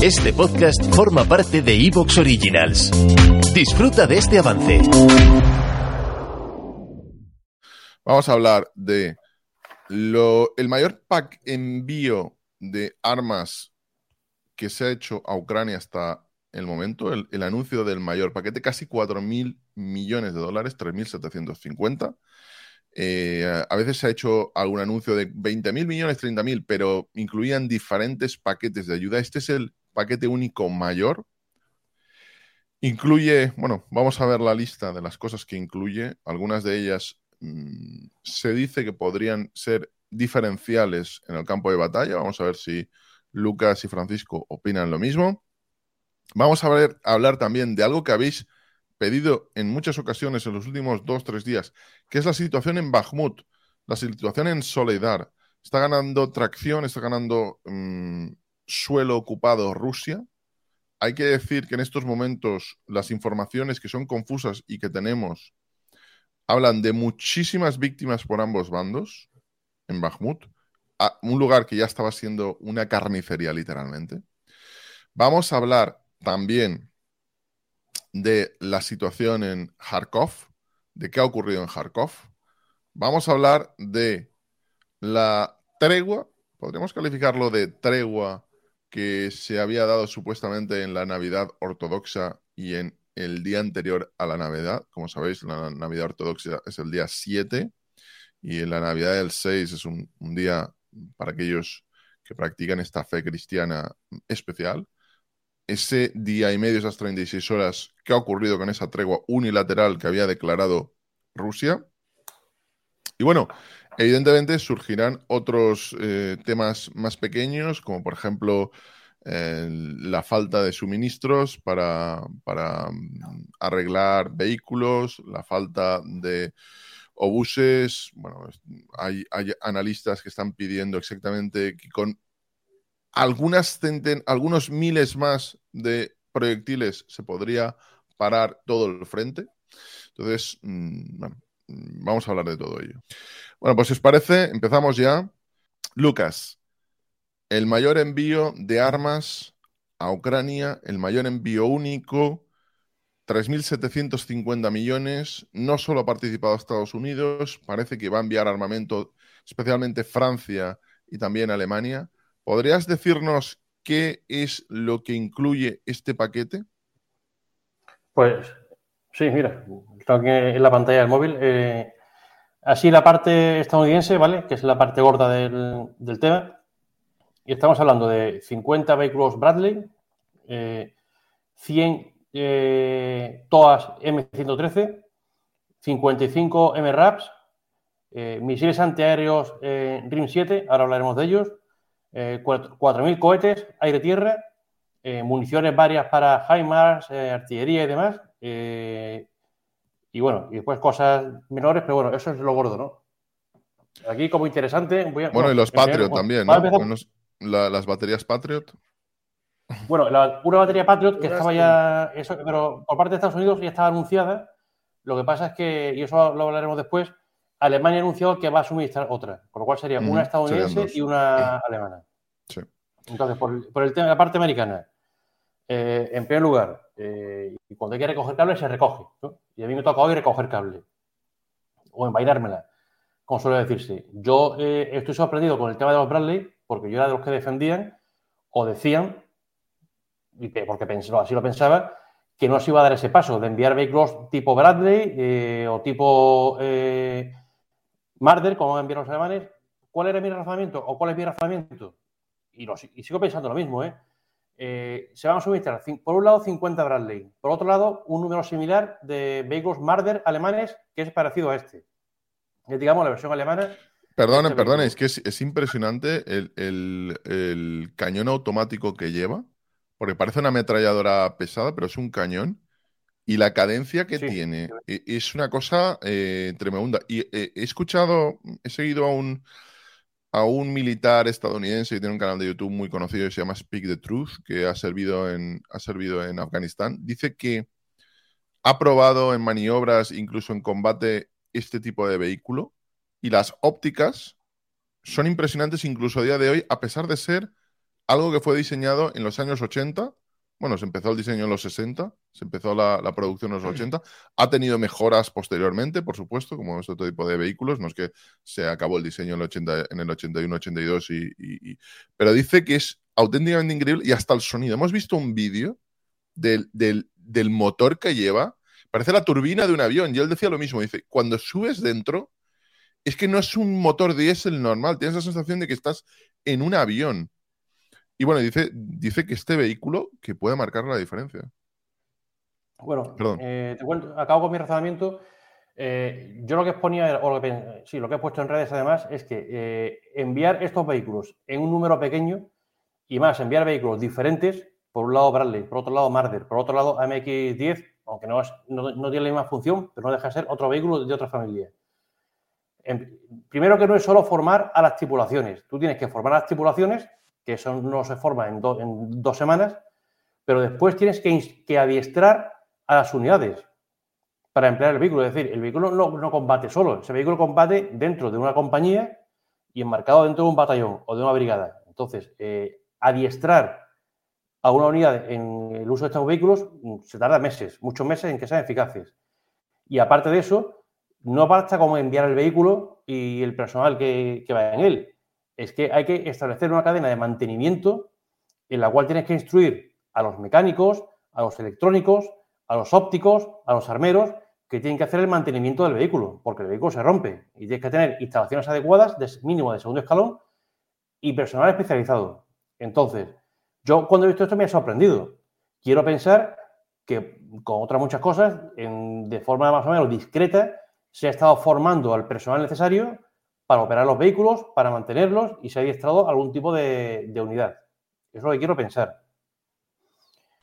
Este podcast forma parte de Evox Originals. Disfruta de este avance. Vamos a hablar de lo, el mayor pack envío de armas que se ha hecho a Ucrania hasta el momento, el, anuncio del mayor paquete, casi 4.000 millones de dólares, 3.750. Eh, a veces se ha hecho algún anuncio de 20.000 millones, 30.000, pero incluían diferentes paquetes de ayuda. Este es el paquete único mayor. Incluye, bueno, vamos a ver la lista de las cosas que incluye. Algunas de ellas mmm, se dice que podrían ser diferenciales en el campo de batalla. Vamos a ver si Lucas y Francisco opinan lo mismo. Vamos a, hablar también de algo que habéis pedido en muchas ocasiones en los últimos dos, tres días, que es la situación en Bakhmut, la situación en Soledar. Está ganando tracción, está ganando mmm, suelo ocupado Rusia. Hay que decir que en estos momentos las informaciones que son confusas y que tenemos hablan de muchísimas víctimas por ambos bandos en Bakhmut, un lugar que ya estaba siendo una carnicería literalmente. Vamos a hablar también de la situación en Kharkov, de qué ha ocurrido en Kharkov. Vamos a hablar de la tregua, podríamos calificarlo de tregua que se había dado supuestamente en la Navidad ortodoxa y en el día anterior a la Navidad. Como sabéis, la Navidad ortodoxa es el día 7 y en la Navidad del 6 es un, un día para aquellos que practican esta fe cristiana especial. Ese día y medio, esas 36 horas, ¿qué ha ocurrido con esa tregua unilateral que había declarado Rusia? Y bueno, evidentemente surgirán otros eh, temas más pequeños, como por ejemplo eh, la falta de suministros para, para, arreglar vehículos, la falta de obuses. Bueno, hay, hay, analistas que están pidiendo exactamente que con algunas centen, algunos miles más de proyectiles se podría parar todo el frente. Entonces, mmm, bueno, vamos a hablar de todo ello. Bueno, pues si os parece, empezamos ya. Lucas, el mayor envío de armas a Ucrania, el mayor envío único, 3.750 millones, no solo ha participado Estados Unidos, parece que va a enviar armamento, especialmente Francia y también Alemania. ¿Podrías decirnos qué es lo que incluye este paquete? Pues sí, mira, está aquí en la pantalla del móvil. Eh, así la parte estadounidense, ¿vale? Que es la parte gorda del, del tema. Y estamos hablando de 50 vehículos Bradley, eh, 100 eh, TOAS M113, 55 MRAPs, eh, misiles antiaéreos eh, RIM 7, ahora hablaremos de ellos, eh, 4.000 cohetes aire-tierra, eh, municiones varias para HIMARS, artillería y demás. Y bueno, y después cosas menores, pero bueno, eso es lo gordo, ¿no? Aquí como interesante... Voy a, bueno, bueno, y los Patriot también, ¿no? Bueno, la, las baterías Patriot. Bueno, la, una batería Patriot que estaba ya, eso, pero por parte de Estados Unidos ya estaba anunciada. Lo que pasa es que, y eso lo hablaremos después, Alemania ha anunciado que va a suministrar otra, con lo cual sería mm, una estadounidense y una alemana. Sí. Entonces, por, por, el tema de la parte americana, eh, en primer lugar, eh, y cuando hay que recoger cable, se recoge. ¿no? Y a mí me toca hoy recoger cable. O envainármela, como suele decirse. Yo eh, estoy sorprendido con el tema de los Bradley, porque yo era de los que defendían o decían y porque así lo pensaba, que no se iba a dar ese paso de enviar vehículos tipo Bradley eh, o tipo Marder, como enviaron los alemanes. ¿Cuál era mi razonamiento o cuál es mi razonamiento? Y, lo, y sigo pensando lo mismo, ¿eh? ¿Eh? se van a suministrar, por un lado, 50 Bradley, por otro lado, un número similar de vehículos Marder alemanes que es parecido a este. Es, digamos, la versión alemana. Perdone, perdone, es que es, es impresionante el, el, el cañón automático que lleva porque parece una ametralladora pesada, pero es un cañón. Y la cadencia que sí. tiene es una cosa eh, tremenda. Y eh, he escuchado, he seguido a un, a un militar estadounidense que tiene un canal de YouTube muy conocido que se llama Speak the Truth, que ha servido en, ha servido en Afganistán. Dice que ha probado en maniobras, incluso en combate, este tipo de vehículo. Y las ópticas son impresionantes incluso a día de hoy, a pesar de ser algo que fue diseñado en los años 80. Bueno, se empezó el diseño en los 60, se empezó la, producción en los 80. Ha tenido mejoras posteriormente, por supuesto, como este tipo de vehículos. No es que se acabó el diseño en el, 80, en el 81, 82, y, pero dice que es auténticamente increíble y hasta el sonido. Hemos visto un vídeo del, del motor que lleva. Parece la turbina de un avión. Y él decía lo mismo. Dice, cuando subes dentro, es que no es un motor diésel normal. Tienes la sensación de que estás en un avión. Y bueno, dice, dice que este vehículo que puede marcar la diferencia. Bueno, eh, te cuento, acabo con mi razonamiento. Eh, yo lo que exponía, o lo que, sí, lo que he puesto en redes además, es que eh, enviar estos vehículos en un número pequeño y más enviar vehículos diferentes, por un lado Bradley, por otro lado Marder, por otro lado MX10, aunque no, no, tiene la misma función, pero no deja de ser otro vehículo de otra familia. primero que no es solo formar a las tripulaciones, tú tienes que formar a las tripulaciones que eso no se forma en, dos semanas, pero después tienes que, adiestrar a las unidades para emplear el vehículo. Es decir, el vehículo no, combate solo, ese vehículo combate dentro de una compañía y enmarcado dentro de un batallón o de una brigada. Entonces, eh, adiestrar a una unidad en el uso de estos vehículos mm, se tarda meses, muchos meses en que sean eficaces. Y aparte de eso, no basta como enviar el vehículo y el personal que, que va en él es que hay que establecer una cadena de mantenimiento en la cual tienes que instruir a los mecánicos, a los electrónicos, a los ópticos, a los armeros, que tienen que hacer el mantenimiento del vehículo, porque el vehículo se rompe y tienes que tener instalaciones adecuadas, de mínimo de segundo escalón, y personal especializado. Entonces, yo cuando he visto esto me ha sorprendido. Quiero pensar que, con otras muchas cosas, de forma más o menos discreta, se ha estado formando al personal necesario para operar los vehículos, para mantenerlos y se ha adiestrado algún tipo de, unidad. Eso es lo que quiero pensar.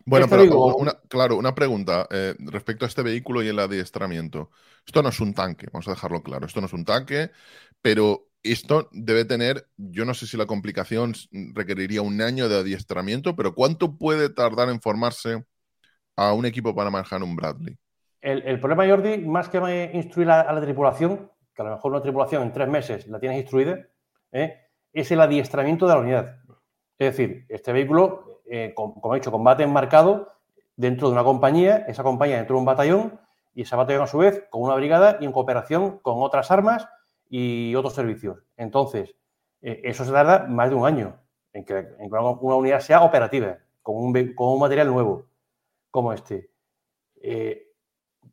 Bueno, pero claro, una pregunta eh, respecto a este vehículo y el adiestramiento. Esto no es un tanque, vamos a dejarlo claro. Esto no es un tanque, pero esto debe tener, yo no sé si la complicación requeriría un año de adiestramiento, pero ¿cuánto puede tardar en formarse a un equipo para manejar un Bradley? El, problema, Jordi, más que instruir a la tripulación, que a lo mejor una tripulación en tres meses la tienes instruida, ¿eh? es el adiestramiento de la unidad. Es decir, este vehículo, eh, como he dicho, combate enmarcado dentro de una compañía, esa compañía dentro de un batallón y esa batallón a su vez con una brigada y en cooperación con otras armas y otros servicios. Entonces, eh, eso se tarda más de un año en que, una unidad sea operativa, con un material nuevo como este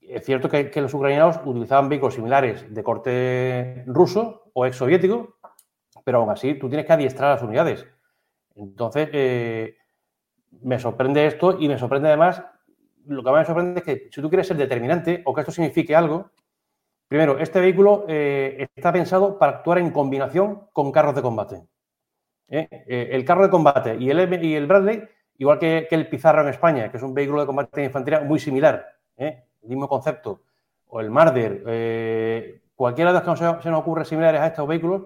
es cierto que, los ucranianos utilizaban vehículos similares de corte ruso o ex soviético, pero aún así tú tienes que adiestrar las unidades. Entonces, eh, me sorprende esto y me sorprende además, lo que más me sorprende es que si tú quieres ser determinante o que esto signifique algo, primero, este vehículo eh, está pensado para actuar en combinación con carros de combate. ¿eh? el carro de combate y el, y el Bradley, igual que, el Pizarro en España, que es un vehículo de combate de infantería muy similar el mismo concepto, o el Marder, eh, cualquiera de los que se, nos ocurre similares a estos vehículos,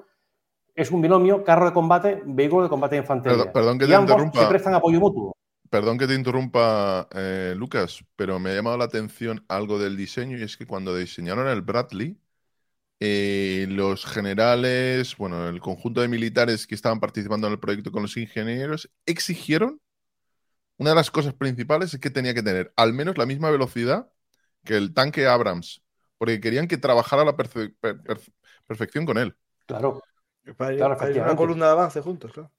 es un binomio carro de combate, vehículo de combate de infantería. Perdón, que te interrumpa. se prestan apoyo mutuo. Perdón que te interrumpa, eh, Lucas, pero me ha llamado la atención algo del diseño y es que cuando diseñaron el Bradley, eh, los generales, bueno, el conjunto de militares que estaban participando en el proyecto con los ingenieros, exigieron, una de las cosas principales es que tenía que tener al menos la misma velocidad que el tanque Abrams, porque querían que trabajara a la perfección con él. Claro. Para, claro, una columna de avance juntos, claro.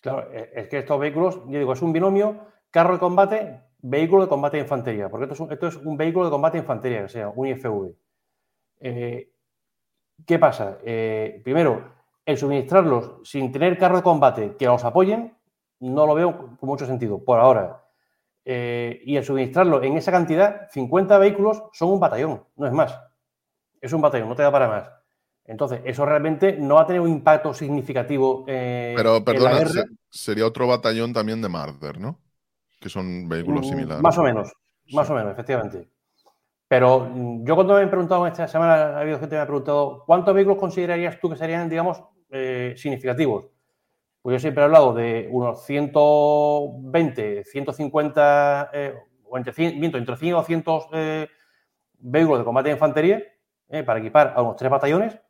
Claro, e, es que estos vehículos, yo digo, es un binomio carro de combate, vehículo de combate de infantería, porque esto es un, vehículo de combate de infantería, o sea, un IFV. Eh, ¿Qué pasa? Eh, primero, el suministrarlos sin tener carro de combate que los apoyen, no lo veo con mucho sentido, por ahora. Eh, y el suministrarlo en esa cantidad, 50 vehículos son un batallón, no es más. Es un batallón, no te da para más. Entonces, eso realmente no va a tener un impacto significativo. Eh, Pero, perdona, sería otro batallón también de Marder, ¿no? Que son vehículos mm, similares. Más o menos, más o menos, efectivamente. Pero mm, yo cuando me he preguntado esta semana, ha habido gente que me ha preguntado, ¿cuántos vehículos considerarías tú que serían, digamos, eh, significativos? Pues yo siempre he hablado de unos 120, 150, eh, o entre 100, entre 100 y 200 eh, vehículos de combate de infantería eh, para equipar a unos tres batallones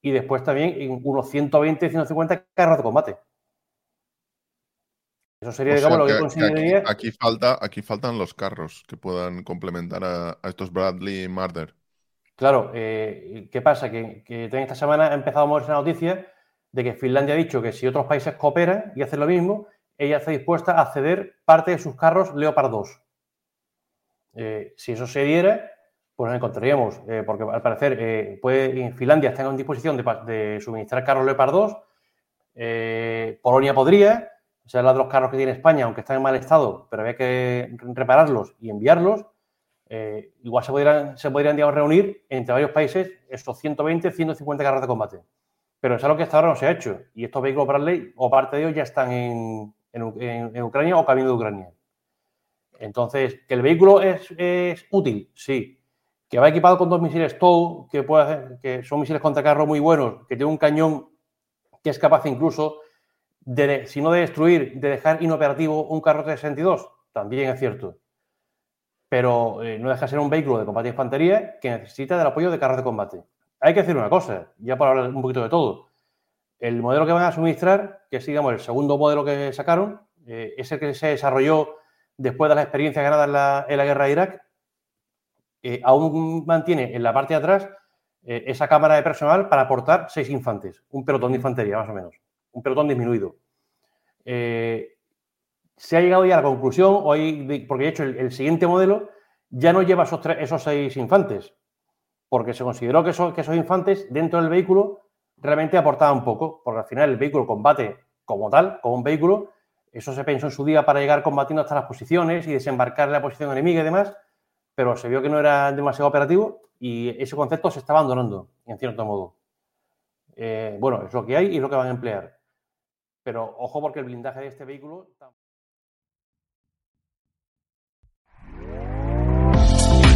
y después también unos 120, 150 carros de combate. Eso sería, digamos, lo que, consideraría. Aquí, falta, aquí faltan los carros que puedan complementar a, estos Bradley y Marder. Claro, eh, ¿qué pasa? Que, que esta semana ha empezado a moverse la noticia de que Finlandia ha dicho que si otros países cooperan y hacen lo mismo, ella está dispuesta a ceder parte de sus carros Leopard 2. Eh, si eso se diera, pues nos encontraríamos, eh, porque al parecer eh, puede, en Finlandia está en disposición de, suministrar carros Leopard 2, Polonia podría, o sea, los carros que tiene España, aunque están en mal estado, pero había que repararlos y enviarlos, igual se podrían, se podrían reunir entre varios países estos 120, 150 carros de combate. Pero es algo que hasta ahora no se ha hecho. Y estos vehículos Bradley, o parte de ellos, ya están en, en, Ucrania o camino de Ucrania. Entonces, ¿que el vehículo es, útil? Sí. ¿Que va equipado con dos misiles TOW, que, puede hacer, que son misiles contra carro muy buenos, que tiene un cañón que es capaz incluso de, si no de destruir, de dejar inoperativo un carro T-62? También es cierto. Pero eh, no deja de ser un vehículo de combate y infantería que necesita del apoyo de carros de combate. Hay que decir una cosa, ya para hablar un poquito de todo. El modelo que van a suministrar, que es digamos, el segundo modelo que sacaron, eh, es el que se desarrolló después de las experiencias ganadas en la, guerra de Irak. Eh, aún mantiene en la parte de atrás eh, esa cámara de personal para aportar seis infantes, un pelotón de infantería más o menos, un pelotón disminuido. se ha llegado ya a la conclusión, hoy, porque de hecho el, siguiente modelo ya no lleva esos, esos seis infantes, porque se consideró que esos infantes dentro del vehículo realmente aportaba un poco, porque al final el vehículo combate como tal, como un vehículo, eso se pensó en su día para llegar combatiendo hasta las posiciones y desembarcar en la posición enemiga y demás, pero se vio que no era demasiado operativo y ese concepto se está abandonando, en cierto modo. Eh, bueno, es lo que hay y es lo que van a emplear. Pero ojo porque el blindaje de este vehículo...